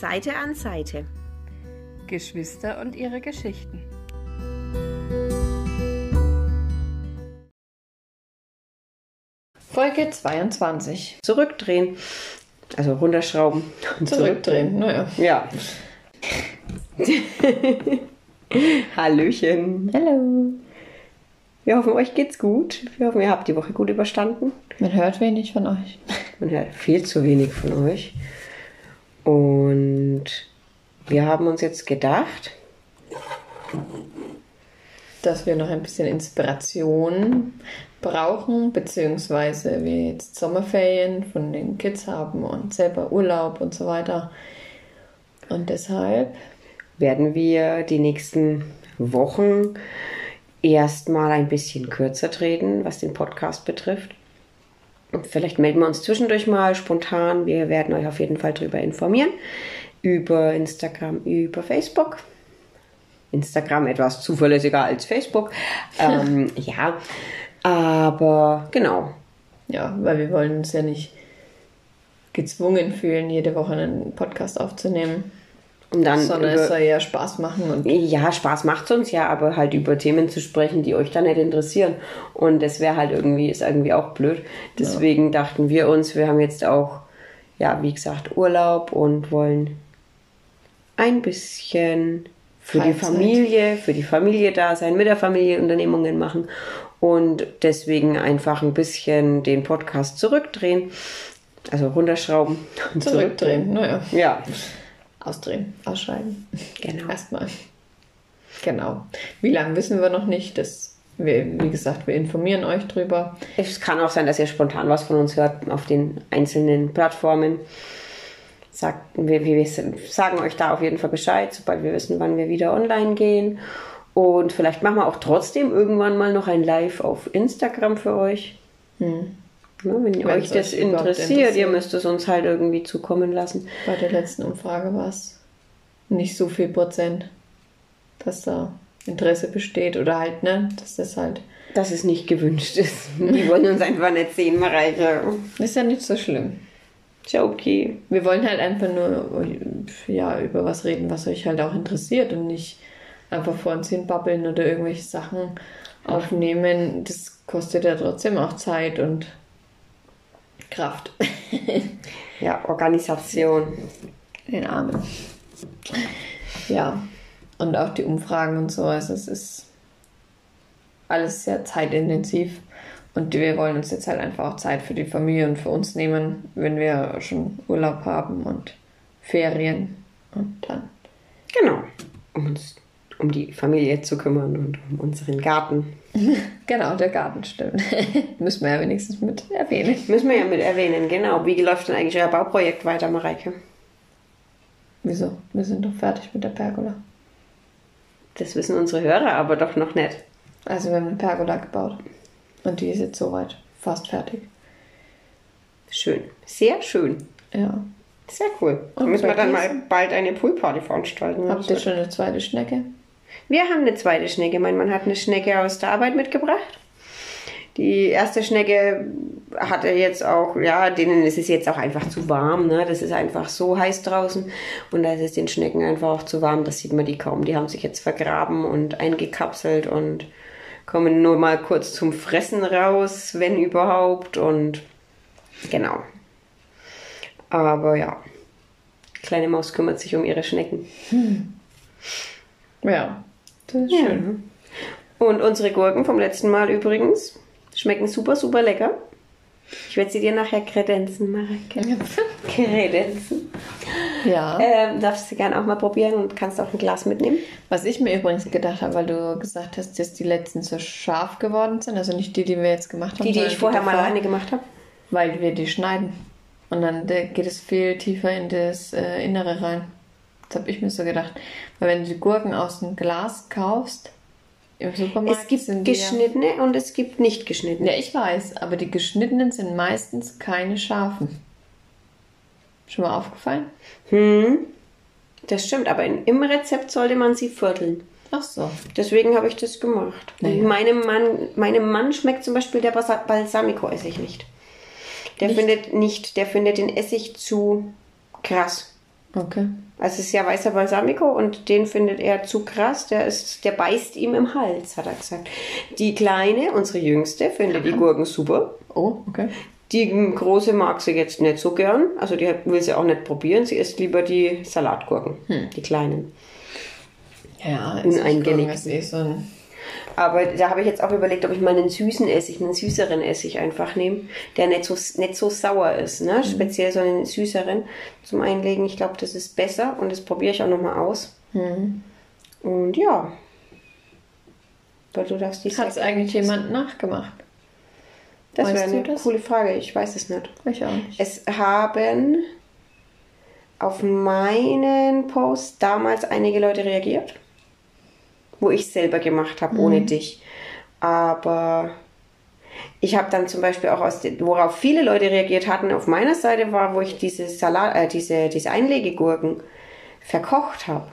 Seite an Seite. Geschwister und ihre Geschichten. Folge 22. Zurückdrehen. Also runterschrauben Zurückdrehen, naja. Ja. Hallöchen. Hallo. Wir hoffen, euch geht's gut. Wir hoffen, ihr habt die Woche gut überstanden. Man hört wenig von euch. Man hört viel zu wenig von euch. Und wir haben uns jetzt gedacht, Dass wir noch ein bisschen Inspiration brauchen, beziehungsweise wir jetzt Sommerferien von den Kids haben und selber Urlaub und so weiter. Und deshalb, werden wir die nächsten Wochen erstmal ein bisschen kürzer treten, was den Podcast betrifft. Vielleicht melden wir uns zwischendurch mal spontan. Wir werden euch auf jeden Fall darüber informieren. Über Instagram, über Facebook. Instagram etwas zuverlässiger als Facebook. ähm, ja, aber genau. ja, weil wir wollen uns ja nicht gezwungen fühlen, jede Woche einen Podcast aufzunehmen, Und dann sondern über- es soll ja Spaß machen und Ja, Spaß macht's uns ja, aber halt über Themen zu sprechen, die euch dann nicht interessieren. Und das wäre halt irgendwie, ist irgendwie auch blöd. Deswegen dachten wir uns, wir haben jetzt auch, ja, wie gesagt, Urlaub und wollen ein bisschen für die Freizeit. Familie, für die Familie da sein, mit der Familie Unternehmungen machen und deswegen einfach ein bisschen den Podcast zurückdrehen. Also runterschrauben und zurückdrehen. Naja, Ja, ausdrehen, ausschreiben. genau. Erstmal. Genau. Wie lange wissen wir noch nicht? Das, wir, wie gesagt, wir informieren euch drüber. Es kann auch sein, dass ihr spontan was von uns hört auf den einzelnen Plattformen. Sagt, wir, wir sagen euch da auf jeden Fall Bescheid, sobald wir wissen, wann wir wieder online gehen. Und vielleicht machen wir auch trotzdem irgendwann mal noch ein Live auf Instagram für euch. Ne, wenn Wenn's euch das euch interessiert, ihr müsst es uns halt irgendwie zukommen lassen. Bei der letzten Umfrage war es nicht so viel Prozent, dass da Interesse besteht oder halt, ne, dass das halt. Dass es nicht gewünscht ist. Die wollen uns einfach nicht sehen, Mareike. Ist ja nicht so schlimm. Ist ja okay. Wir wollen halt einfach nur ja, über was reden, was euch halt auch interessiert und nicht einfach vor uns hin babbeln oder irgendwelche Sachen aufnehmen. Das kostet ja trotzdem auch Zeit und Kraft. Ja, Organisation. Den Armen. Ja, und auch die Umfragen und so. Also es ist alles sehr zeitintensiv. Und wir wollen uns jetzt halt einfach auch Zeit für die Familie und für uns nehmen, wenn wir schon Urlaub haben und Ferien. Und dann. Genau. Um uns um die Familie zu kümmern und um unseren Garten. Genau, der Garten stimmt. Müssen wir ja wenigstens mit erwähnen. Müssen wir ja mit erwähnen, genau. Wie läuft denn eigentlich euer Bauprojekt weiter, Mareike? Wieso? Wir sind doch fertig mit der Pergola. Das wissen unsere Hörer aber doch noch nicht. Also wir haben eine Pergola gebaut. Und die ist jetzt soweit fast fertig. Schön. Sehr schön. Ja. Sehr cool. Da Und müssen wir dann mal bald eine Poolparty veranstalten. Habt ihr schon eine zweite Schnecke? Wir haben eine zweite Schnecke. Mein Mann hat eine Schnecke aus der Arbeit mitgebracht. Die erste Schnecke hatte jetzt auch, ja, denen ist es jetzt auch einfach zu warm. Ne? Das ist einfach so heiß draußen. Und da ist es den Schnecken einfach auch zu warm. Das sieht man die kaum. Die haben sich jetzt vergraben und eingekapselt und kommen nur mal kurz zum Fressen raus, wenn überhaupt. Und genau. Aber ja, kleine Maus kümmert sich um ihre Schnecken. Ja. Das ist Ja. schön. Und unsere Gurken vom letzten Mal übrigens schmecken super, super lecker. Ich werde sie dir nachher kredenzen, Marike. Kredenzen. Ja. Ähm, darfst du gerne auch mal probieren und kannst auch ein Glas mitnehmen. Was ich mir übrigens gedacht habe, weil du gesagt hast, dass die letzten so scharf geworden sind, also nicht die, die wir jetzt gemacht haben, Die, die ich vorher mal davor, alleine gemacht habe. Weil wir die schneiden. Und dann äh, geht es viel tiefer in das äh, Innere rein. Das habe ich mir so gedacht. Weil wenn du die Gurken aus dem Glas kaufst, im Supermarkt Es gibt sind die ja- geschnittene und es gibt nicht geschnittene. Ja, ich weiß, aber die geschnittenen sind meistens keine scharfen. Schon mal aufgefallen? Hm, das stimmt, aber in, im Rezept sollte man sie vierteln. Ach so. Deswegen habe ich das gemacht. Naja. Meinem, Mann, meinem Mann schmeckt zum Beispiel der Balsamico-Essig nicht. Der Nicht? findet nicht, der findet den Essig zu krass. Okay. Also es ist ja weißer Balsamico und den findet er zu krass. Der ist, der beißt ihm im Hals, hat er gesagt. Die kleine, unsere jüngste, findet die Gurken super. Oh, okay. Die große mag sie jetzt nicht so gern. Also die will sie auch nicht probieren. Sie isst lieber die Salatgurken, die kleinen. Ja, Uneingelegt. ist eh so ein. Aber da habe ich jetzt auch überlegt, ob ich mal einen süßen Essig, einen süßeren Essig einfach nehme, der nicht so, nicht so sauer ist. Ne? Speziell so einen süßeren zum Einlegen. Ich glaube, das ist besser und das probiere ich auch nochmal aus. Und ja. Weil du darfst die Hat es eigentlich jemand nachgemacht? Das Weißt wäre eine das? coole Frage. Ich weiß es nicht. Ich auch nicht. Es haben auf meinen Post damals einige Leute reagiert, wo ich selber gemacht habe, ohne dich. Aber ich habe dann zum Beispiel auch aus, worauf viele Leute reagiert hatten, auf meiner Seite war, wo ich diese Salat, äh, diese, diese Einlegegurken verkocht habe.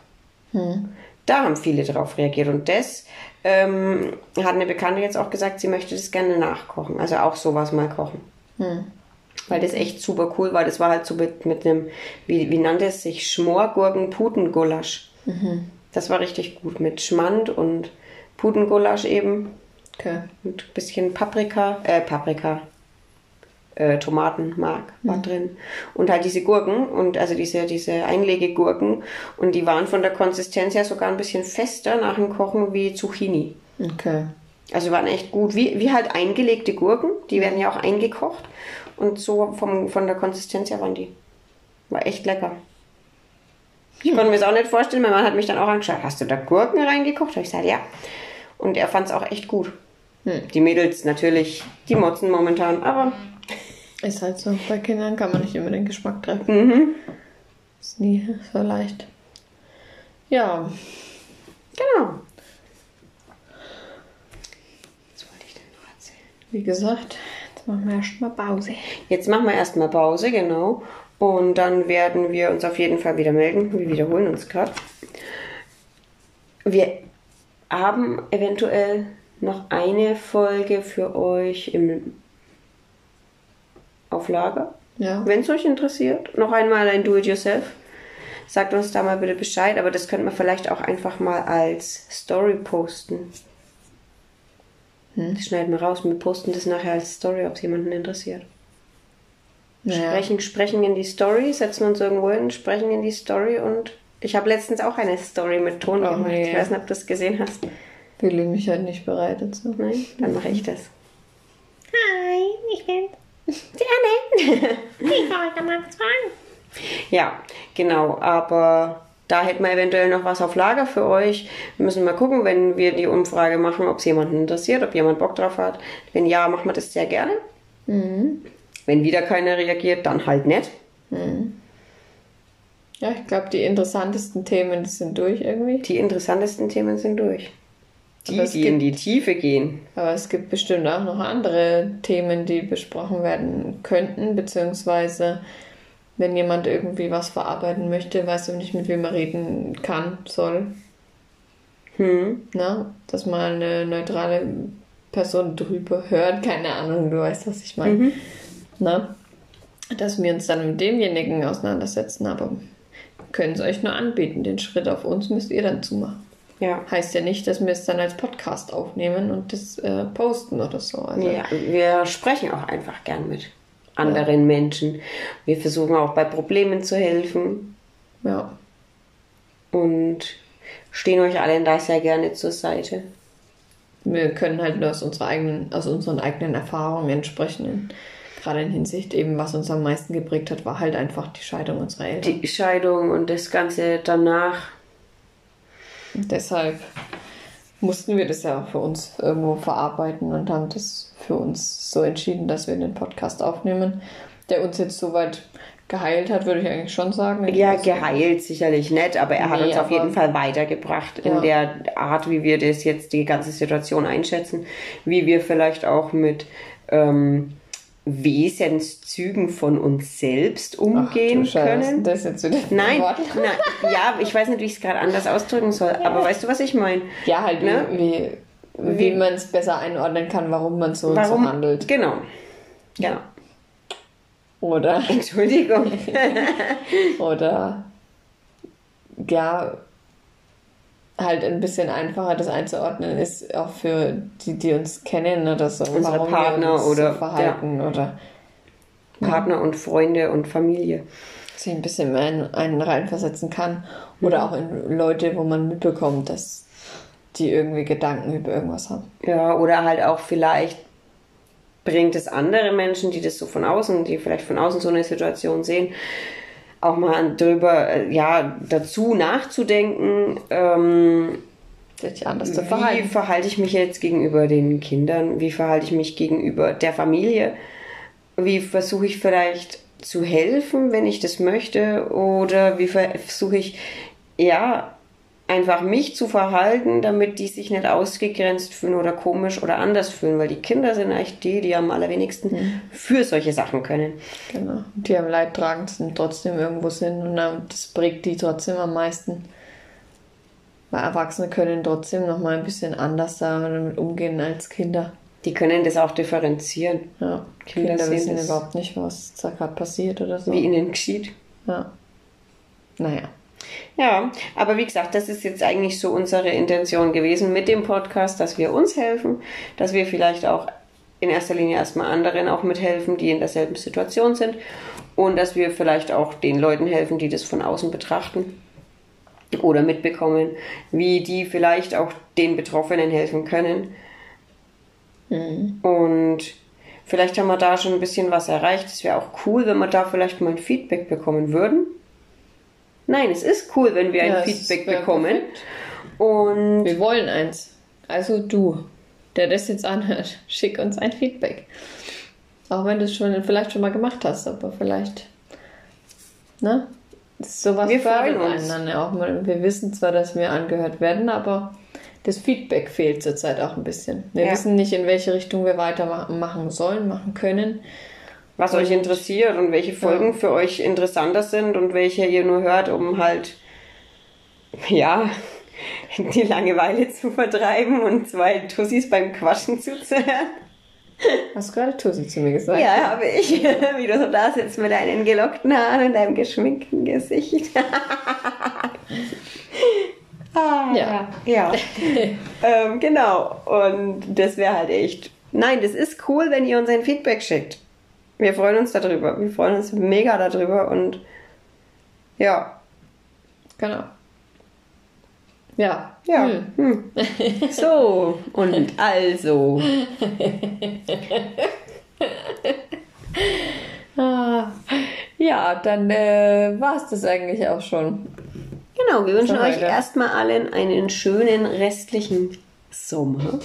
Da haben viele drauf reagiert und das ähm, hat eine Bekannte jetzt auch gesagt, sie möchte das gerne nachkochen. Also auch sowas mal kochen. Weil das echt super cool war. Das war halt so mit, mit einem, wie, wie nannte es sich, Schmorgurken-Putengulasch. Das war richtig gut. Mit Schmand und Putengulasch eben. Okay. Und ein bisschen Paprika, äh, Paprika, äh, Tomatenmark war drin. Und halt diese Gurken und also diese, diese Einlegegurken. Und die waren von der Konsistenz her sogar ein bisschen fester nach dem Kochen wie Zucchini. Okay. Also waren echt gut, wie, wie halt eingelegte Gurken. Die werden ja auch eingekocht. Und so vom, von der Konsistenz her waren die. War echt lecker. Ich konnte mir das auch nicht vorstellen. Mein Mann hat mich dann auch angeschaut. Hast du da Gurken reingekocht? Habe ich gesagt, ja. Und er fand es auch echt gut. Die Mädels natürlich, die motzen momentan, aber Ist halt so. Bei Kindern kann man nicht immer den Geschmack treffen. Ist nie so leicht. Ja. genau. Was wollte ich denn noch erzählen? Wie gesagt, jetzt machen wir erstmal Pause. Jetzt machen wir erstmal Pause, genau. Und dann werden wir uns auf jeden Fall wieder melden. Wir wiederholen uns gerade. Wir haben eventuell noch eine Folge für euch im auf Lager. Ja. Wenn es euch interessiert, noch einmal ein Do-it-yourself. Sagt uns da mal bitte Bescheid, aber das könnte man vielleicht auch einfach mal als Story posten. Das schneiden wir raus. Wir posten das nachher als Story, ob es jemanden interessiert. Naja. Sprechen, sprechen in die Story, setzen uns irgendwo hin, sprechen in die Story und ich habe letztens auch eine Story mit Ton Oh, gemacht. nee. Ich weiß nicht, ob du das gesehen hast. Fühle mich halt nicht bereit dazu. Nein? Dann mache ich das. Hi, ich bin Gerne. Ich wollte mal was fragen. Ja, genau. Aber da hätten wir eventuell noch was auf Lager für euch. Wir müssen mal gucken, wenn wir die Umfrage machen, ob es jemanden interessiert, ob jemand Bock drauf hat. Wenn ja, machen wir das sehr gerne. Wenn wieder keiner reagiert, dann halt nicht. Ja, ich glaube, die interessantesten Themen sind durch irgendwie. Die interessantesten Themen sind durch. Die, die gibt- in die Tiefe gehen. Aber es gibt bestimmt auch noch andere Themen, die besprochen werden könnten, beziehungsweise wenn jemand irgendwie was verarbeiten möchte, weiß aber nicht, mit wem er reden kann, soll. Hm. Ne? Dass mal eine neutrale Person drüber hört, keine Ahnung, du weißt, was ich meine. Ne? Dass wir uns dann mit demjenigen auseinandersetzen, aber können es euch nur anbieten. Den Schritt auf uns müsst ihr dann zumachen. Ja. Heißt ja nicht, dass wir es dann als Podcast aufnehmen und das äh, posten oder so. Also, Ja, wir sprechen auch einfach gern mit anderen Menschen. Wir versuchen auch bei Problemen zu helfen ja. und stehen euch allen da sehr gerne zur Seite. Wir können halt nur aus, unserer eigenen, aus unseren eigenen Erfahrungen sprechen. In, gerade in Hinsicht eben, was uns am meisten geprägt hat, war halt einfach die Scheidung unserer Eltern. Die Scheidung und das Ganze danach. Und deshalb mussten wir das ja für uns irgendwo verarbeiten und haben das für uns so entschieden, dass wir den Podcast aufnehmen, der uns jetzt soweit geheilt hat, würde ich eigentlich schon sagen. Ja, geheilt sicherlich nicht, aber er hat Nee, uns auf jeden Fall weitergebracht in Ja. der Art, wie wir das jetzt die ganze Situation einschätzen, wie wir vielleicht auch mit ähm, Wesenszügen von uns selbst Ach, umgehen Scheiße, können. Das jetzt wieder ein Nein, nein, ja, ich weiß nicht, wie ich es gerade anders ausdrücken soll, aber weißt du, was ich meine? Ja, halt, Ne? wie, wie, wie, man es besser einordnen kann, warum man so und Warum? so handelt. Genau. Genau. Oder, Entschuldigung. oder ja, halt ein bisschen einfacher das einzuordnen ist, auch für die, die uns kennen oder so. Unsere warum wir Partner uns oder- so verhalten oder Partner und Freunde und Familie. sich ein bisschen mehr in einen reinversetzen kann. Oder auch in Leute, wo man mitbekommt, dass die irgendwie Gedanken über irgendwas haben. Ja, oder halt auch vielleicht bringt es andere Menschen, die das so von außen, die vielleicht von außen so eine Situation sehen, auch mal drüber, äh, ja, dazu nachzudenken, ähm, Sich anders zu wie verhalten. verhalte ich mich jetzt gegenüber den Kindern, wie verhalte ich mich gegenüber der Familie, wie versuche ich vielleicht zu helfen, wenn ich das möchte, oder wie versuche ich, ja, einfach mich zu verhalten, damit die sich nicht ausgegrenzt fühlen oder komisch oder anders fühlen, weil die Kinder sind eigentlich die, die am allerwenigsten für solche Sachen können. Genau. Die am leidtragendsten trotzdem irgendwo sind und dann- das prägt die trotzdem am meisten. Weil Erwachsene können trotzdem noch mal ein bisschen anders damit umgehen als Kinder. Die können das auch differenzieren, Ja. Kinder Kinder, wissen überhaupt nicht, was da gerade passiert oder so. wie ihnen geschieht. Ja. Naja. Ja, aber wie gesagt, das ist jetzt eigentlich so unsere Intention gewesen mit dem Podcast, dass wir uns helfen, dass wir vielleicht auch in erster Linie erstmal anderen auch mithelfen, die in derselben Situation sind und dass wir vielleicht auch den Leuten helfen, die das von außen betrachten oder mitbekommen, wie die vielleicht auch den Betroffenen helfen können. Und vielleicht haben wir da schon ein bisschen was erreicht. Es wäre auch cool, wenn wir da vielleicht mal ein Feedback bekommen würden. Nein, es ist cool, wenn wir ein Ja, Feedback bekommen. perfekt. Und Wir wollen eins. Also du, der das jetzt anhört, schick uns ein Feedback. Auch wenn du es schon vielleicht schon mal gemacht hast, aber vielleicht, ne? Sowas Wir freuen uns. auch mal. Wir wissen zwar, dass wir angehört werden, aber das Feedback fehlt zurzeit auch ein bisschen. Wir Ja. wissen nicht, in welche Richtung wir weitermachen machen sollen, machen können. Was euch interessiert und welche Folgen für euch interessanter sind und welche ihr nur hört, um halt, ja, die Langeweile zu vertreiben und zwei Tussis beim Quatschen zuzuhören. Hast du gerade Tussi zu mir gesagt? Ja, habe ich. Wie du so da sitzt mit deinen gelockten Haaren und deinem geschminkten Gesicht. ah, Ja. Ja. ähm, genau. Und das wäre halt echt. Nein, das ist cool, wenn ihr uns ein Feedback schickt. Wir freuen uns darüber. Wir freuen uns mega darüber und ja. Genau. Ja. Ja. Hm. Hm. So, und also. Ah, ja, dann äh, war es das eigentlich auch schon. Genau, wir wünschen euch erstmal allen einen schönen restlichen Sommer.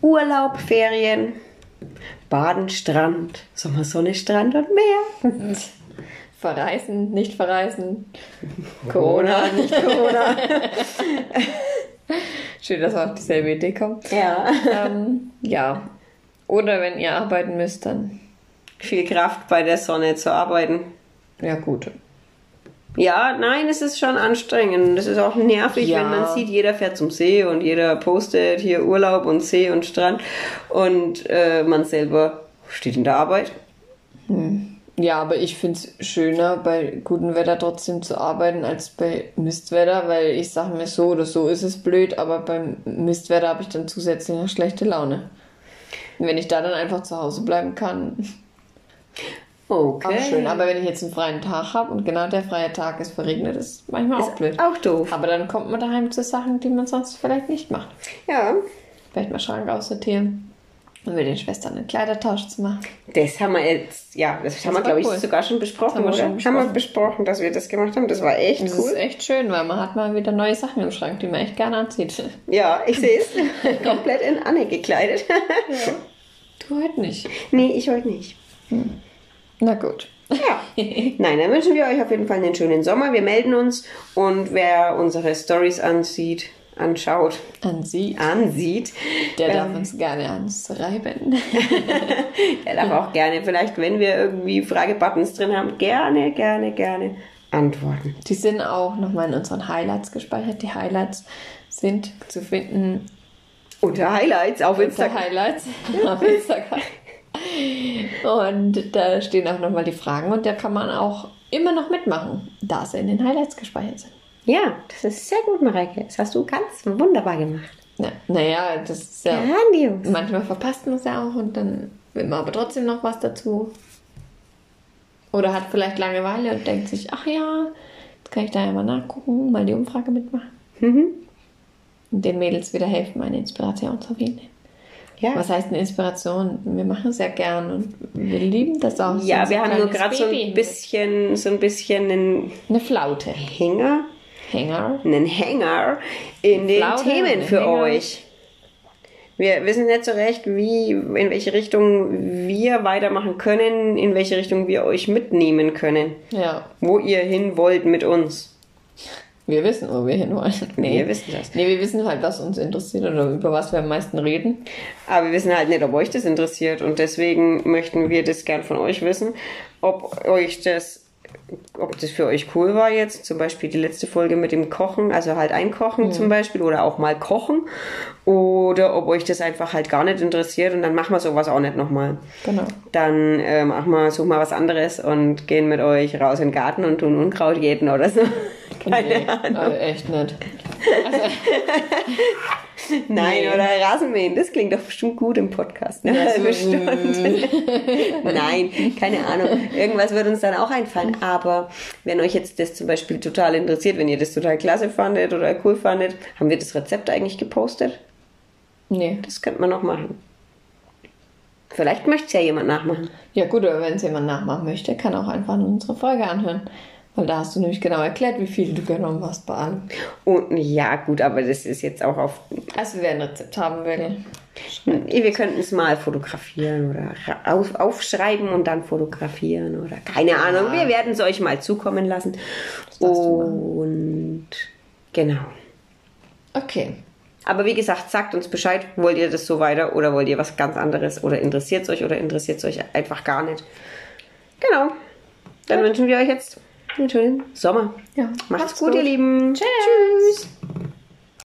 Urlaub, Ferien, Baden, Strand, Sommersonne, Strand und Meer. Verreisen, nicht verreisen. Corona, nicht Corona. Schön, dass wir auf dieselbe Idee kommen. ja. ähm, ja. Oder wenn ihr arbeiten müsst, dann Viel Kraft bei der Sonne zu arbeiten. ja gut. Ja, nein, es ist schon anstrengend. Es ist auch nervig, Ja. wenn man sieht, jeder fährt zum See und jeder postet hier Urlaub und See und Strand und äh, man selber steht in der Arbeit. Ja, aber ich finde es schöner, bei gutem Wetter trotzdem zu arbeiten, als bei Mistwetter, weil ich sage mir so oder so ist es blöd, aber beim Mistwetter habe ich dann zusätzlich noch schlechte Laune. Und wenn ich da dann einfach zu Hause bleiben kann, Okay. auch schön. Aber wenn ich jetzt einen freien Tag habe und genau der freie Tag ist verregnet, ist manchmal auch blöd. Auch doof. Aber dann kommt man daheim zu Sachen, die man sonst vielleicht nicht macht. Ja. Vielleicht mal Schrank aussortieren und mit den Schwestern einen Kleidertausch zu machen. Das haben wir jetzt, ja, das, haben wir, glaube ich, cool. sogar schon besprochen, haben wir oder? schon Haben wir besprochen. besprochen, dass wir das gemacht haben. Das war echt Das cool. ist echt schön, weil man hat mal wieder neue Sachen im Schrank, die man echt gerne anzieht. Ja, ich sehe es. Komplett in Anne gekleidet. Du heute nicht. nee, ich heute nicht. Na gut. Ja. Nein, dann wünschen wir euch auf jeden Fall einen schönen Sommer. Wir melden uns und wer unsere Stories ansieht, anschaut, An Sie. ansieht, Der darf uns gerne anschreiben. der darf auch gerne, vielleicht wenn wir irgendwie Fragebuttons drin haben, gerne, gerne, gerne antworten. Die sind auch nochmal in unseren Highlights gespeichert. Die Highlights sind zu finden Unter Highlights auf unter Instagram. Highlights auf Instagram. Und da stehen auch nochmal die Fragen und da kann man auch immer noch mitmachen, da sie in den Highlights gespeichert sind. Ja, das ist sehr gut, Mareike. Das hast du ganz wunderbar gemacht. Na, naja, das ist ja. Grandios. Manchmal verpasst man es ja auch und dann will man aber trotzdem noch was dazu. Oder hat vielleicht Langeweile und denkt sich, ach ja, jetzt kann ich da ja mal nachgucken, mal die Umfrage mitmachen. Mhm. Und den Mädels wieder helfen, eine Inspiration zu finden. Ja. Was heißt eine Inspiration? Wir machen es ja gern und wir lieben das auch. ja, So wir haben nur gerade so ein bisschen, so ein bisschen einen Eine Flaute. Hänger, Hänger. einen Hänger in den Flaute, Themen für Hänger. euch. Wir wissen nicht so recht, wie, in welche Richtung wir weitermachen können, in welche Richtung wir euch mitnehmen können. Ja, Wo ihr hin wollt mit uns. Wir wissen, wo wir hinwollen. Wir wissen das. Nee, wir wissen halt, was uns interessiert oder über was wir am meisten reden. Aber wir wissen halt nicht, ob euch das interessiert. Und deswegen möchten wir das gern von euch wissen, ob euch das, ob das für euch cool war jetzt. Zum Beispiel die letzte Folge mit dem Kochen, also halt einkochen zum Beispiel oder auch mal kochen. Oder ob euch das einfach halt gar nicht interessiert und dann machen wir sowas auch nicht nochmal. Genau. Dann äh, machen wir, suchen wir was anderes und gehen mit euch raus in den Garten und tun Unkraut jäten oder so. Keine nee, Ahnung. Also echt nicht. Nein, Nee. oder Rasenmähen, das klingt doch bestimmt gut im Podcast. Ne? Ja, so, bestimmt. Nein, keine Ahnung. Irgendwas wird uns dann auch einfallen. Aber wenn euch jetzt das zum Beispiel total interessiert, wenn ihr das total klasse fandet oder cool fandet, haben wir das Rezept eigentlich gepostet? Nee. Das könnte man noch machen. Vielleicht möchte es ja jemand nachmachen. Ja gut, aber wenn es jemand nachmachen möchte, kann auch einfach unsere Folge anhören. Weil da hast du nämlich genau erklärt, wie viel du genommen hast bei allem. Und ja, gut, aber das ist jetzt auch auf. Also wer ein Rezept haben will. Wir könnten es mal fotografieren oder auf, aufschreiben und dann fotografieren oder keine Ahnung. Wir werden es euch mal zukommen lassen. Und genau. Okay. Aber wie gesagt, sagt uns Bescheid, wollt ihr das so weiter oder wollt ihr was ganz anderes oder interessiert es euch oder interessiert es euch einfach gar nicht. Genau. Dann wünschen wir euch jetzt einen schönen Sommer. Ja, Macht's, macht's gut, gut. ihr Lieben. Tschüss. Tschüss.